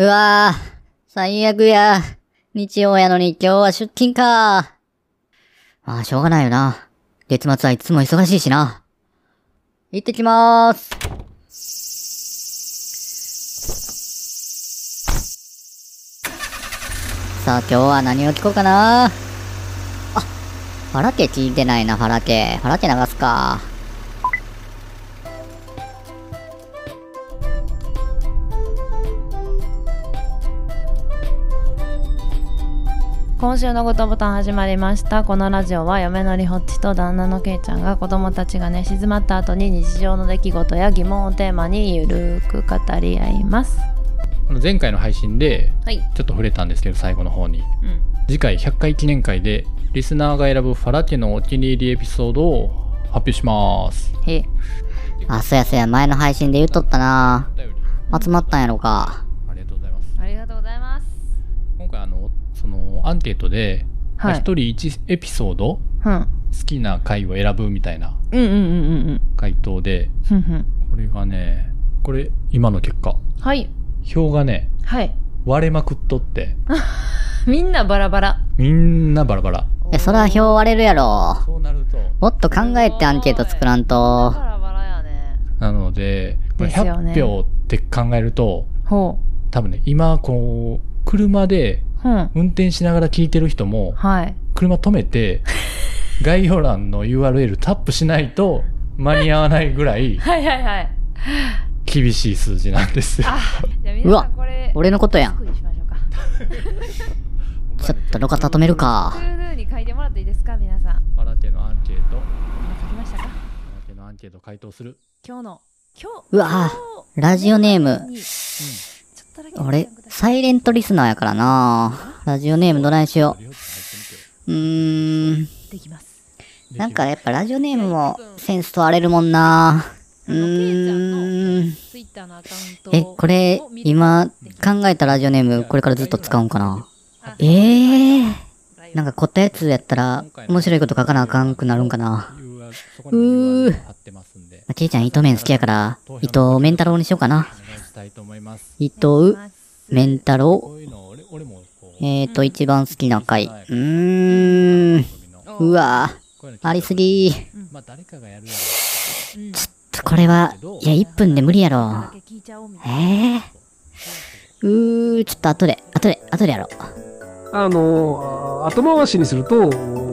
うわぁ、最悪や。日曜やのに今日は出勤か。まあ、しょうがないよな。月末はいつも忙しいしな。行ってきまーす。さあ、今日は何を聞こうかな。あ、ファラケ聞いてないな、ファラケ。ファラケ流すか。今週のごとボタン始まりました。このラジオは嫁のりほっちと旦那のけいちゃんが子供たちが寝静まった後に日常の出来事や疑問をテーマにゆるく語り合います。あの前回の配信ではい。ちょっと触れたんですけど最後の方に。うん。次回100回記念会でリスナーが選ぶファラ家のお気に入りエピソードを発表します。へ。えあ、そやそや、前の配信で言っとったな。集まったんやろか。のアンケートでまあはい。一人1エピソードうん。好きな回を選ぶみたいな回答でこれがねこれ今の結果。はい。票がねはい。割れまくっとって。みんなバラバラ。みんなバラバラ。え、それは票割れるやろ。そうなると。もっと考えてアンケート作らんと。バラバラやね。なのでこれですよね。100票って考えるとほ多分ね今こう車で運転しながら聞いてる人もはい。車止めて 概要欄の URL タップしないと間に合わないぐらい はいはいはい。厳しい数字なんですよ。あじゃあうわんこれ俺のことやん。ちょっと路肩止めるか。に書いてもらっていいですか皆さん。パラテのアンケート、今書きましたか？パラテのアンケート回答する。今日の今日うわぁ、ラジオネーム。に。ちょっとだけ俺、サイレントリスナーやからなラジオネームどないしよう。うーん。なんかやっぱラジオネームもセンス問われるもんなうーん。え、これ、今考えたラジオネーム、これからずっと使うんかな？ええー。なんか凝ったやつやったら、面白いこと書かなあかんくなるんかな？URL そこに URL 貼ってますんで、ケイちゃん糸麺好きやから、糸麺太郎にしようかな。糸麺太郎？えーと、一番好きな回。うーん。うわありすぎ。まあ誰かがやるやこれは、いや、1分で無理やろ。ええー。うー、ちょっと後で、後で、後でやろう。あの、後回しにすると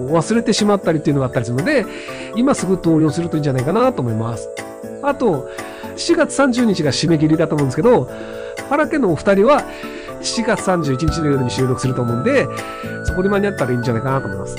忘れてしまったりっていうのがあったりするので、今すぐ投了するといいんじゃないかなと思います。あと、4月30日が締め切りだと思うんですけど、原家のお二人は4月31日の夜に収録すると思うんで、そこに間に合ったらいいんじゃないかなと思います。